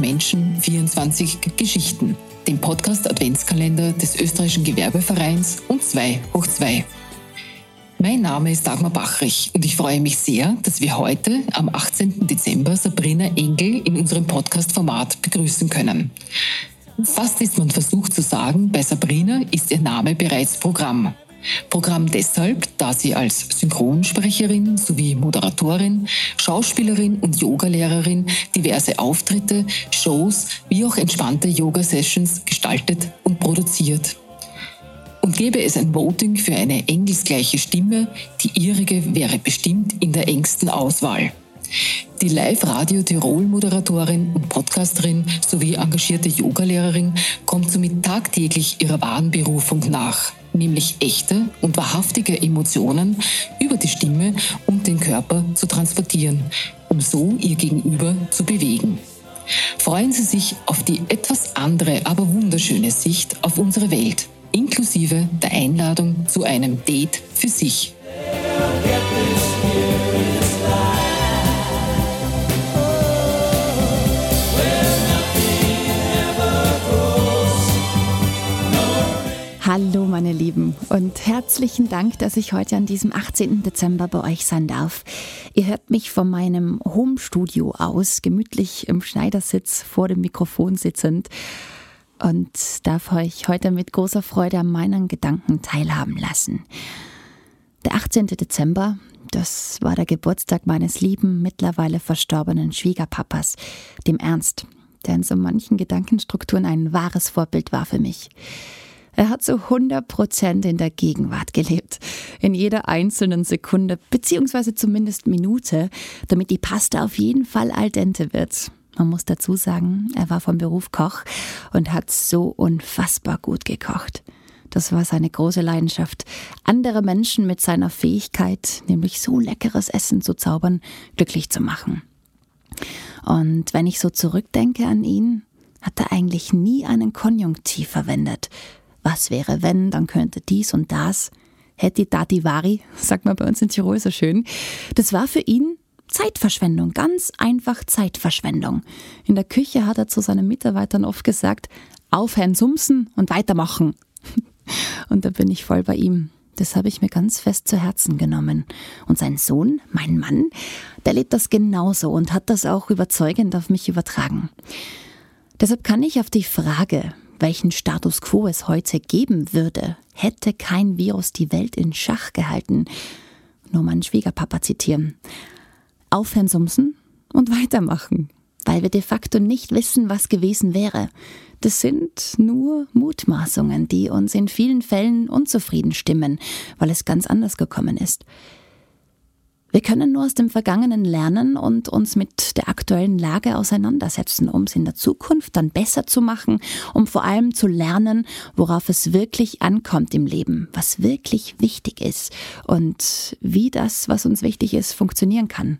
24 Menschen, 24 Geschichten. Dem Podcast Adventskalender des österreichischen Gewerbevereins und 2 hoch 2. Mein Name ist Dagmar Bachrich und ich freue mich sehr, dass wir heute am 18. Dezember Sabrina Engel in unserem Podcast-Format begrüßen können. Fast ist man versucht zu sagen, bei Sabrina ist ihr Name bereits Programm. Programm deshalb, da sie als Synchronsprecherin sowie Moderatorin, Schauspielerin und Yogalehrerin diverse Auftritte, Shows wie auch entspannte Yoga-Sessions gestaltet und produziert. Und gäbe es ein Voting für eine engelsgleiche Stimme, die ihrige wäre bestimmt in der engsten Auswahl. Die Live-Radio Tirol-Moderatorin und Podcasterin sowie engagierte Yogalehrerin kommt somit tagtäglich ihrer wahren Berufung nach nämlich echte und wahrhaftige Emotionen über die Stimme und den Körper zu transportieren, um so ihr Gegenüber zu bewegen. Freuen Sie sich auf die etwas andere, aber wunderschöne Sicht auf unsere Welt, inklusive der Einladung zu einem Date für sich. Hallo meine Lieben und herzlichen Dank, dass ich heute an diesem 18. Dezember bei euch sein darf. Ihr hört mich von meinem Homestudio aus, gemütlich im Schneidersitz vor dem Mikrofon sitzend und darf euch heute mit großer Freude an meinen Gedanken teilhaben lassen. Der 18. Dezember, das war der Geburtstag meines lieben, mittlerweile verstorbenen Schwiegerpapas, dem Ernst, der in so manchen Gedankenstrukturen ein wahres Vorbild war für mich. Er hat zu 100 Prozent in der Gegenwart gelebt. In jeder einzelnen Sekunde, beziehungsweise zumindest Minute, damit die Pasta auf jeden Fall al dente wird. Man muss dazu sagen, er war vom Beruf Koch und hat so unfassbar gut gekocht. Das war seine große Leidenschaft, andere Menschen mit seiner Fähigkeit, nämlich so leckeres Essen zu zaubern, glücklich zu machen. Und wenn ich so zurückdenke an ihn, hat er eigentlich nie einen Konjunktiv verwendet, was wäre wenn, dann könnte dies und das. Hätti dati vari, sagt man bei uns in Tirol so schön. Das war für ihn Zeitverschwendung, ganz einfach Zeitverschwendung. In der Küche hat er zu seinen Mitarbeitern oft gesagt, aufhören, sumsen und weitermachen. Und da bin ich voll bei ihm. Das habe ich mir ganz fest zu Herzen genommen. Und sein Sohn, mein Mann, der lebt das genauso und hat das auch überzeugend auf mich übertragen. Deshalb kann ich auf die Frage, welchen Status quo es heute geben würde, hätte kein Virus die Welt in Schach gehalten. Nur meinen Schwiegerpapa zitieren. Aufhören und weitermachen, weil wir de facto nicht wissen, was gewesen wäre. Das sind nur Mutmaßungen, die uns in vielen Fällen unzufrieden stimmen, weil es ganz anders gekommen ist. Wir können nur aus dem Vergangenen lernen und uns mit der aktuellen Lage auseinandersetzen, um es in der Zukunft dann besser zu machen, um vor allem zu lernen, worauf es wirklich ankommt im Leben, was wirklich wichtig ist und wie das, was uns wichtig ist, funktionieren kann,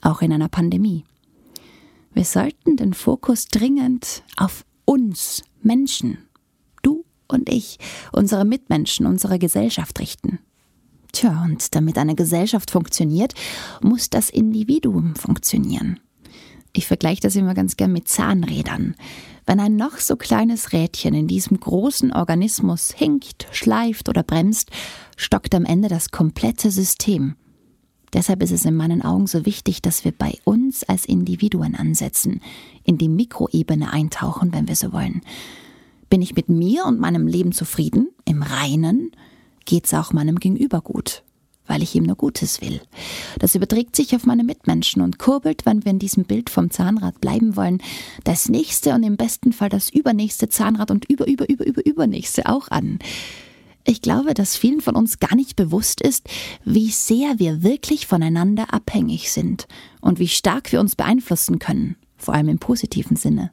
auch in einer Pandemie. Wir sollten den Fokus dringend auf uns Menschen, du und ich, unsere Mitmenschen, unsere Gesellschaft richten. Tja, und damit eine Gesellschaft funktioniert, muss das Individuum funktionieren. Ich vergleiche das immer ganz gern mit Zahnrädern. Wenn ein noch so kleines Rädchen in diesem großen Organismus hinkt, schleift oder bremst, stockt am Ende das komplette System. Deshalb ist es in meinen Augen so wichtig, dass wir bei uns als Individuen ansetzen, in die Mikroebene eintauchen, wenn wir so wollen. Bin ich mit mir und meinem Leben zufrieden, im Reinen? Geht's auch meinem Gegenüber gut, weil ich ihm nur Gutes will. Das überträgt sich auf meine Mitmenschen und kurbelt, wenn wir in diesem Bild vom Zahnrad bleiben wollen, das nächste und im besten Fall das übernächste Zahnrad und über, über, über, über, übernächste auch an. Ich glaube, dass vielen von uns gar nicht bewusst ist, wie sehr wir wirklich voneinander abhängig sind und wie stark wir uns beeinflussen können, vor allem im positiven Sinne.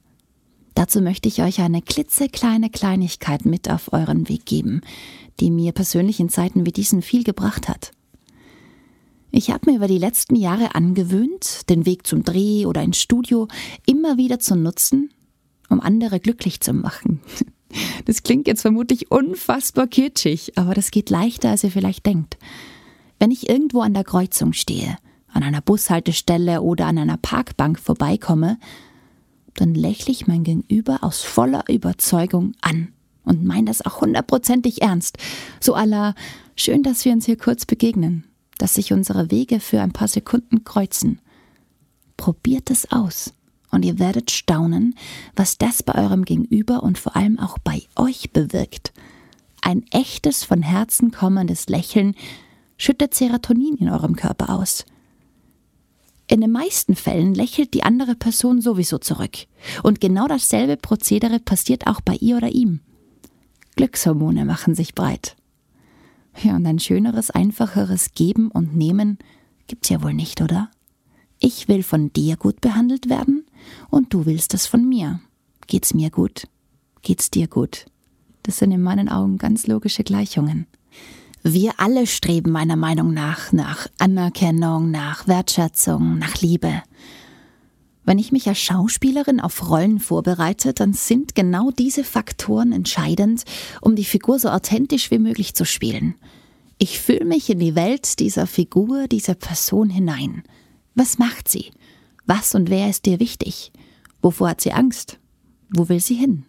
Dazu möchte ich euch eine klitzekleine Kleinigkeit mit auf euren Weg geben, die mir persönlich in Zeiten wie diesen viel gebracht hat. Ich habe mir über die letzten Jahre angewöhnt, den Weg zum Dreh oder ins Studio immer wieder zu nutzen, um andere glücklich zu machen. Das klingt jetzt vermutlich unfassbar kitschig, aber das geht leichter, als ihr vielleicht denkt. Wenn ich irgendwo an der Kreuzung stehe, an einer Bushaltestelle oder an einer Parkbank vorbeikomme dann lächle ich mein Gegenüber aus voller Überzeugung an und meine das auch hundertprozentig ernst. So aller, schön, dass wir uns hier kurz begegnen, dass sich unsere Wege für ein paar Sekunden kreuzen. Probiert es aus und ihr werdet staunen, was das bei eurem Gegenüber und vor allem auch bei euch bewirkt. Ein echtes, von Herzen kommendes Lächeln schüttet Serotonin in eurem Körper aus. In den meisten Fällen lächelt die andere Person sowieso zurück. Und genau dasselbe Prozedere passiert auch bei ihr oder ihm. Glückshormone machen sich breit. Ja, und ein schöneres, einfacheres Geben und Nehmen gibt's ja wohl nicht, oder? Ich will von dir gut behandelt werden und du willst es von mir. Geht's mir gut? Geht's dir gut? Das sind in meinen Augen ganz logische Gleichungen. Wir alle streben meiner Meinung nach nach Anerkennung, nach Wertschätzung, nach Liebe. Wenn ich mich als Schauspielerin auf Rollen vorbereite, dann sind genau diese Faktoren entscheidend, um die Figur so authentisch wie möglich zu spielen. Ich fühle mich in die Welt dieser Figur, dieser Person hinein. Was macht sie? Was und wer ist dir wichtig? Wovor hat sie Angst? Wo will sie hin?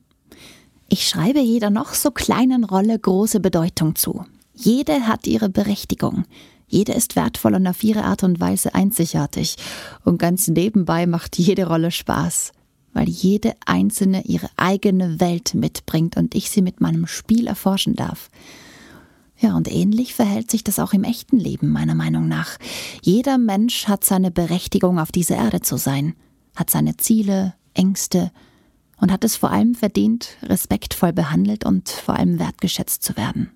Ich schreibe jeder noch so kleinen Rolle große Bedeutung zu. Jede hat ihre Berechtigung. Jede ist wertvoll und auf ihre Art und Weise einzigartig. Und ganz nebenbei macht jede Rolle Spaß, weil jede einzelne ihre eigene Welt mitbringt und ich sie mit meinem Spiel erforschen darf. Ja, und ähnlich verhält sich das auch im echten Leben, meiner Meinung nach. Jeder Mensch hat seine Berechtigung, auf dieser Erde zu sein, hat seine Ziele, Ängste und hat es vor allem verdient, respektvoll behandelt und vor allem wertgeschätzt zu werden.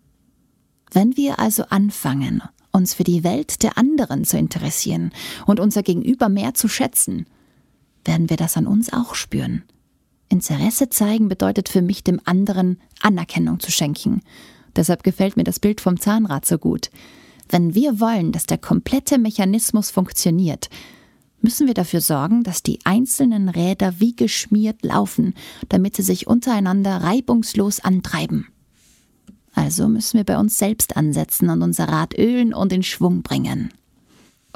Wenn wir also anfangen, uns für die Welt der anderen zu interessieren und unser Gegenüber mehr zu schätzen, werden wir das an uns auch spüren. Interesse zeigen bedeutet für mich dem anderen Anerkennung zu schenken. Deshalb gefällt mir das Bild vom Zahnrad so gut. Wenn wir wollen, dass der komplette Mechanismus funktioniert, müssen wir dafür sorgen, dass die einzelnen Räder wie geschmiert laufen, damit sie sich untereinander reibungslos antreiben. Also müssen wir bei uns selbst ansetzen und unser Rad ölen und in Schwung bringen.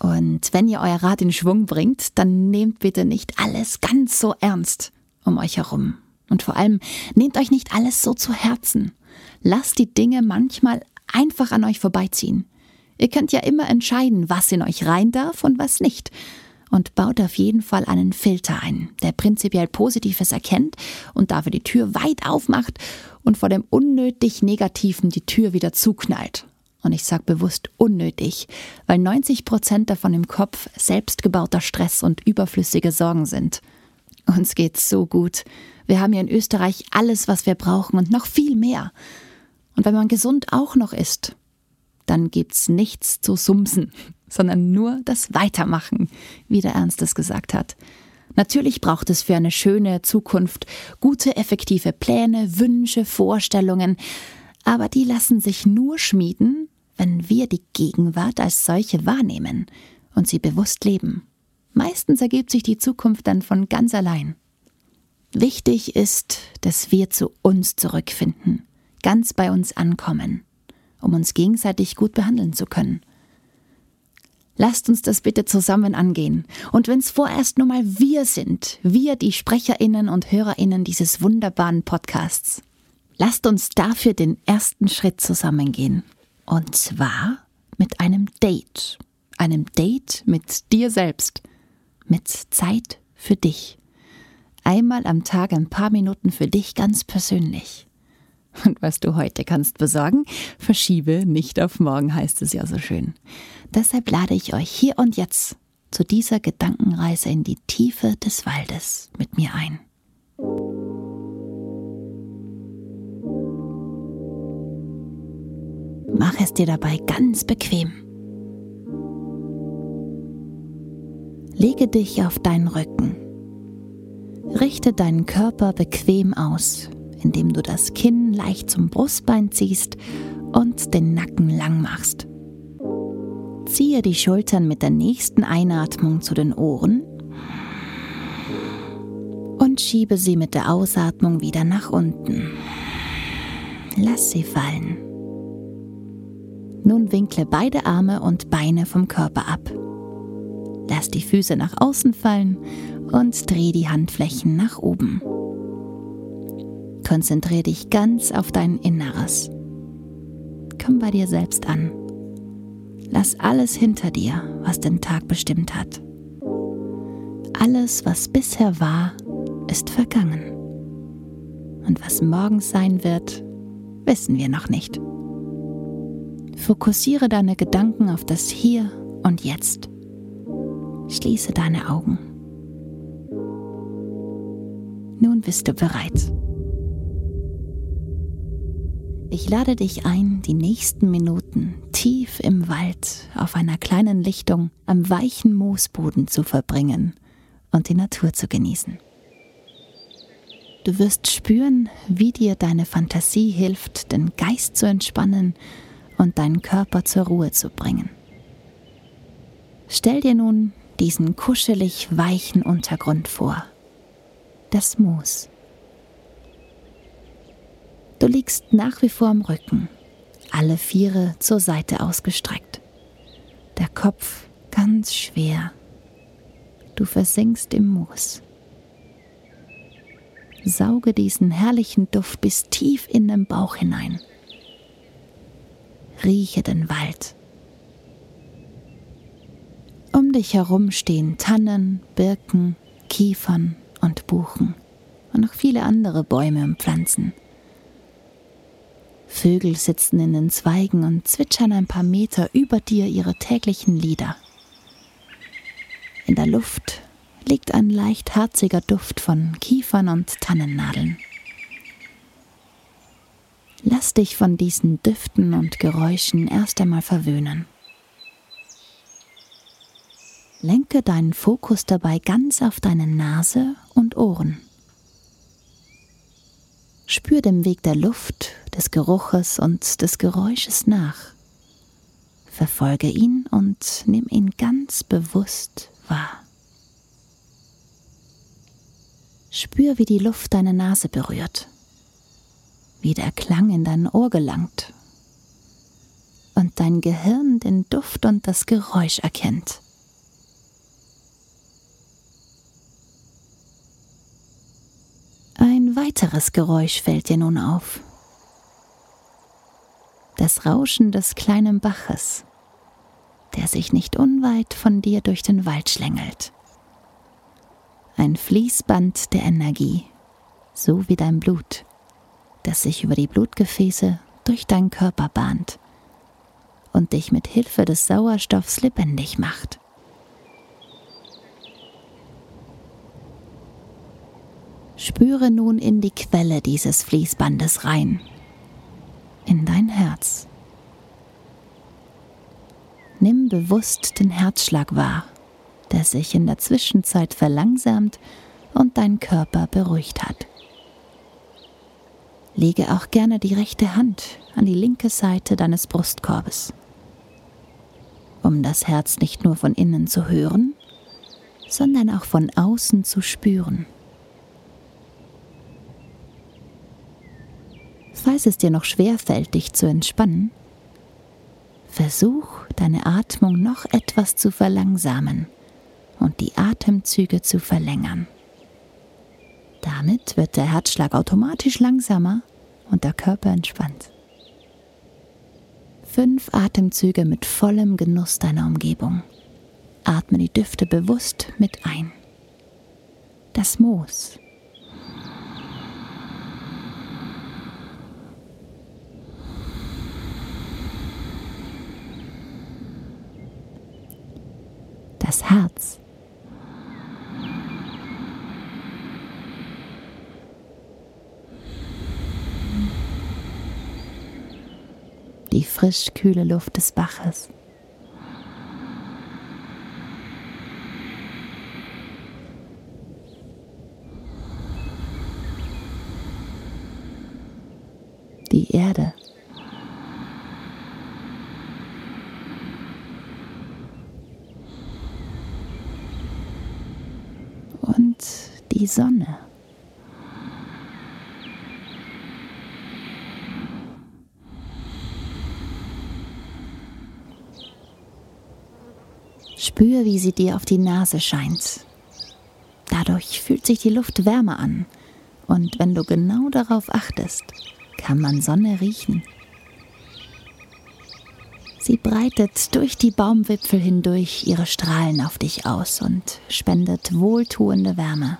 Und wenn ihr euer Rad in Schwung bringt, dann nehmt bitte nicht alles ganz so ernst um euch herum. Und vor allem nehmt euch nicht alles so zu Herzen. Lasst die Dinge manchmal einfach an euch vorbeiziehen. Ihr könnt ja immer entscheiden, was in euch rein darf und was nicht. Und baut auf jeden Fall einen Filter ein, der prinzipiell Positives erkennt und dafür die Tür weit aufmacht und vor dem unnötig Negativen die Tür wieder zuknallt. Und ich sage bewusst unnötig, weil 90 Prozent davon im Kopf selbstgebauter Stress und überflüssige Sorgen sind. Uns geht's so gut. Wir haben hier in Österreich alles, was wir brauchen und noch viel mehr. Und wenn man gesund auch noch ist, dann gibt's nichts zu sumsen, sondern nur das Weitermachen, wie der Ernst es gesagt hat. Natürlich braucht es für eine schöne Zukunft gute, effektive Pläne, Wünsche, Vorstellungen, aber die lassen sich nur schmieden, wenn wir die Gegenwart als solche wahrnehmen und sie bewusst leben. Meistens ergibt sich die Zukunft dann von ganz allein. Wichtig ist, dass wir zu uns zurückfinden, ganz bei uns ankommen, um uns gegenseitig gut behandeln zu können. Lasst uns das bitte zusammen angehen. Und wenn es vorerst nur mal wir sind, wir die Sprecherinnen und Hörerinnen dieses wunderbaren Podcasts, lasst uns dafür den ersten Schritt zusammengehen. Und zwar mit einem Date. Einem Date mit dir selbst. Mit Zeit für dich. Einmal am Tag ein paar Minuten für dich ganz persönlich. Und was du heute kannst besorgen, verschiebe nicht auf morgen, heißt es ja so schön. Deshalb lade ich euch hier und jetzt zu dieser Gedankenreise in die Tiefe des Waldes mit mir ein. Mach es dir dabei ganz bequem. Lege dich auf deinen Rücken. Richte deinen Körper bequem aus indem du das Kinn leicht zum Brustbein ziehst und den Nacken lang machst. Ziehe die Schultern mit der nächsten Einatmung zu den Ohren und schiebe sie mit der Ausatmung wieder nach unten. Lass sie fallen. Nun winkle beide Arme und Beine vom Körper ab. Lass die Füße nach außen fallen und dreh die Handflächen nach oben. Konzentriere dich ganz auf dein Inneres. Komm bei dir selbst an. Lass alles hinter dir, was den Tag bestimmt hat. Alles, was bisher war, ist vergangen. Und was morgens sein wird, wissen wir noch nicht. Fokussiere deine Gedanken auf das Hier und Jetzt. Schließe deine Augen. Nun bist du bereit. Ich lade dich ein, die nächsten Minuten tief im Wald auf einer kleinen Lichtung am weichen Moosboden zu verbringen und die Natur zu genießen. Du wirst spüren, wie dir deine Fantasie hilft, den Geist zu entspannen und deinen Körper zur Ruhe zu bringen. Stell dir nun diesen kuschelig weichen Untergrund vor. Das Moos. Du liegst nach wie vor am Rücken, alle Viere zur Seite ausgestreckt. Der Kopf ganz schwer. Du versinkst im Moos. Sauge diesen herrlichen Duft bis tief in den Bauch hinein. Rieche den Wald. Um dich herum stehen Tannen, Birken, Kiefern und Buchen und noch viele andere Bäume und Pflanzen. Vögel sitzen in den Zweigen und zwitschern ein paar Meter über dir ihre täglichen Lieder. In der Luft liegt ein leicht harziger Duft von Kiefern und Tannennadeln. Lass dich von diesen Düften und Geräuschen erst einmal verwöhnen. Lenke deinen Fokus dabei ganz auf deine Nase und Ohren. Spür dem Weg der Luft, des Geruches und des Geräusches nach. Verfolge ihn und nimm ihn ganz bewusst wahr. Spür, wie die Luft deine Nase berührt, wie der Klang in dein Ohr gelangt und dein Gehirn den Duft und das Geräusch erkennt. Ein weiteres Geräusch fällt dir nun auf. Das Rauschen des kleinen Baches, der sich nicht unweit von dir durch den Wald schlängelt. Ein Fließband der Energie, so wie dein Blut, das sich über die Blutgefäße durch deinen Körper bahnt und dich mit Hilfe des Sauerstoffs lebendig macht. Spüre nun in die Quelle dieses Fließbandes rein, in dein Herz. Nimm bewusst den Herzschlag wahr, der sich in der Zwischenzeit verlangsamt und dein Körper beruhigt hat. Lege auch gerne die rechte Hand an die linke Seite deines Brustkorbes, um das Herz nicht nur von innen zu hören, sondern auch von außen zu spüren. Falls es dir noch schwer fällt, dich zu entspannen, versuch deine Atmung noch etwas zu verlangsamen und die Atemzüge zu verlängern. Damit wird der Herzschlag automatisch langsamer und der Körper entspannt. Fünf Atemzüge mit vollem Genuss deiner Umgebung. Atme die Düfte bewusst mit ein. Das Moos das Herz. Die frisch kühle Luft des Baches. Die Erde. Die Sonne. Spür, wie sie dir auf die Nase scheint. Dadurch fühlt sich die Luft wärmer an. Und wenn du genau darauf achtest, kann man Sonne riechen. Sie breitet durch die Baumwipfel hindurch ihre Strahlen auf dich aus und spendet wohltuende Wärme.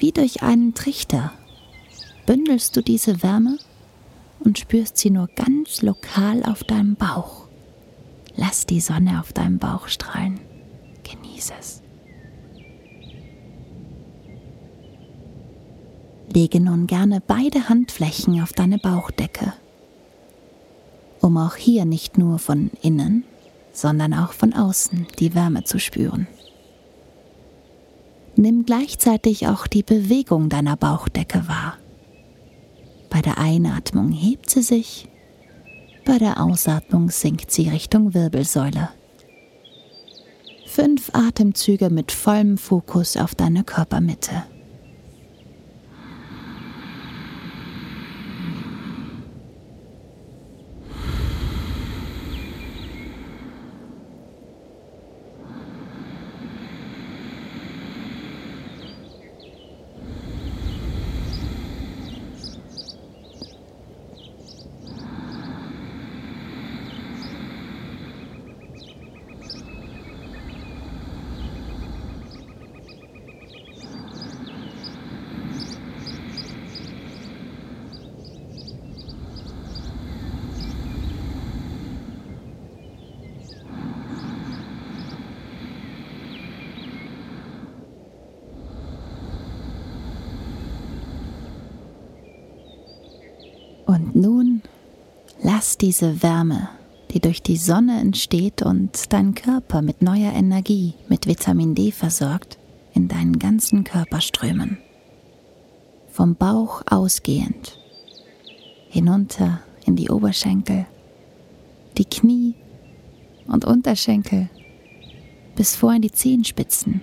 Wie durch einen Trichter bündelst du diese Wärme und spürst sie nur ganz lokal auf deinem Bauch. Lass die Sonne auf deinem Bauch strahlen. Genieße es. Lege nun gerne beide Handflächen auf deine Bauchdecke, um auch hier nicht nur von innen, sondern auch von außen die Wärme zu spüren. Nimm gleichzeitig auch die Bewegung deiner Bauchdecke wahr. Bei der Einatmung hebt sie sich, bei der Ausatmung sinkt sie Richtung Wirbelsäule. Fünf Atemzüge mit vollem Fokus auf deine Körpermitte. Und nun lass diese Wärme, die durch die Sonne entsteht und deinen Körper mit neuer Energie, mit Vitamin D versorgt, in deinen ganzen Körper strömen. Vom Bauch ausgehend, hinunter in die Oberschenkel, die Knie und Unterschenkel, bis vor in die Zehenspitzen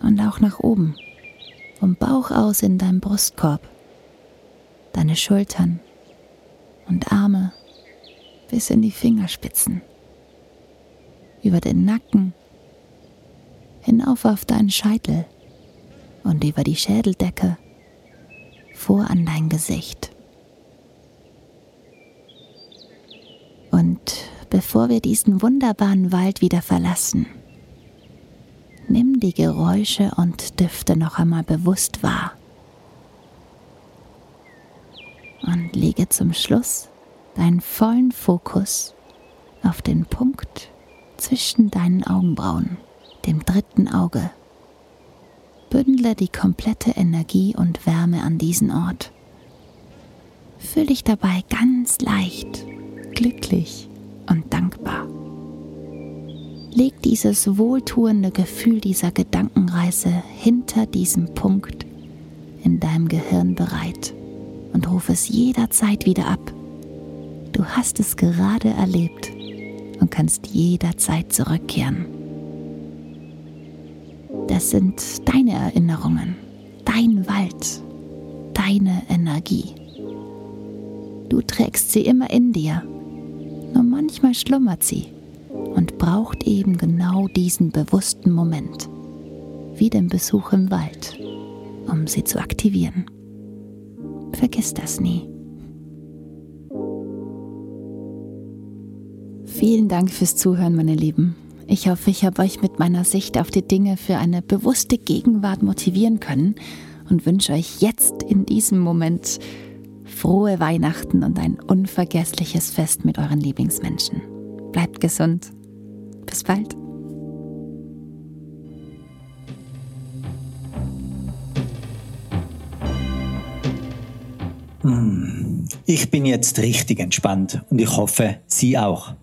und auch nach oben, vom Bauch aus in deinem Brustkorb deine Schultern und Arme bis in die Fingerspitzen, über den Nacken, hinauf auf deinen Scheitel und über die Schädeldecke vor an dein Gesicht. Und bevor wir diesen wunderbaren Wald wieder verlassen, nimm die Geräusche und Düfte noch einmal bewusst wahr und lege zum Schluss deinen vollen Fokus auf den Punkt zwischen deinen Augenbrauen, dem dritten Auge. Bündle die komplette Energie und Wärme an diesen Ort. Fühl dich dabei ganz leicht, glücklich und dankbar. Leg dieses wohltuende Gefühl dieser Gedankenreise hinter diesem Punkt in deinem Gehirn bereit und ruf es jederzeit wieder ab. Du hast es gerade erlebt und kannst jederzeit zurückkehren. Das sind deine Erinnerungen, dein Wald, deine Energie. Du trägst sie immer in dir, nur manchmal schlummert sie und braucht eben genau diesen bewussten Moment, wie den Besuch im Wald, um sie zu aktivieren. Vergiss das nie. Vielen Dank fürs Zuhören, meine Lieben. Ich hoffe, ich habe euch mit meiner Sicht auf die Dinge für eine bewusste Gegenwart motivieren können und wünsche euch jetzt in diesem Moment frohe Weihnachten und ein unvergessliches Fest mit euren Lieblingsmenschen. Bleibt gesund. Bis bald. Ich bin jetzt richtig entspannt und ich hoffe, Sie auch.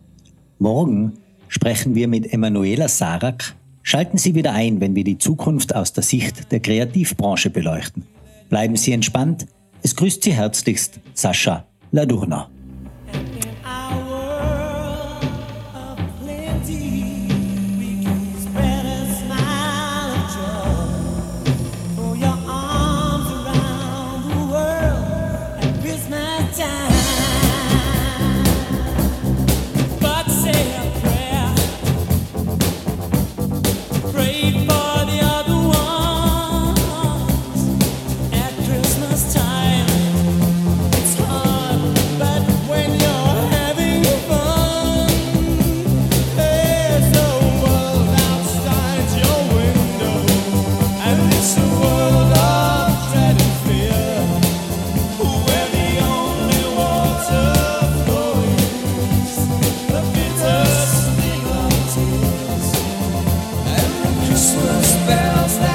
Morgen sprechen wir mit Emanuela Sarak. Schalten Sie wieder ein, wenn wir die Zukunft aus der Sicht der Kreativbranche beleuchten. Bleiben Sie entspannt. Es grüßt Sie herzlichst Sascha Ladurna. Christmas bells.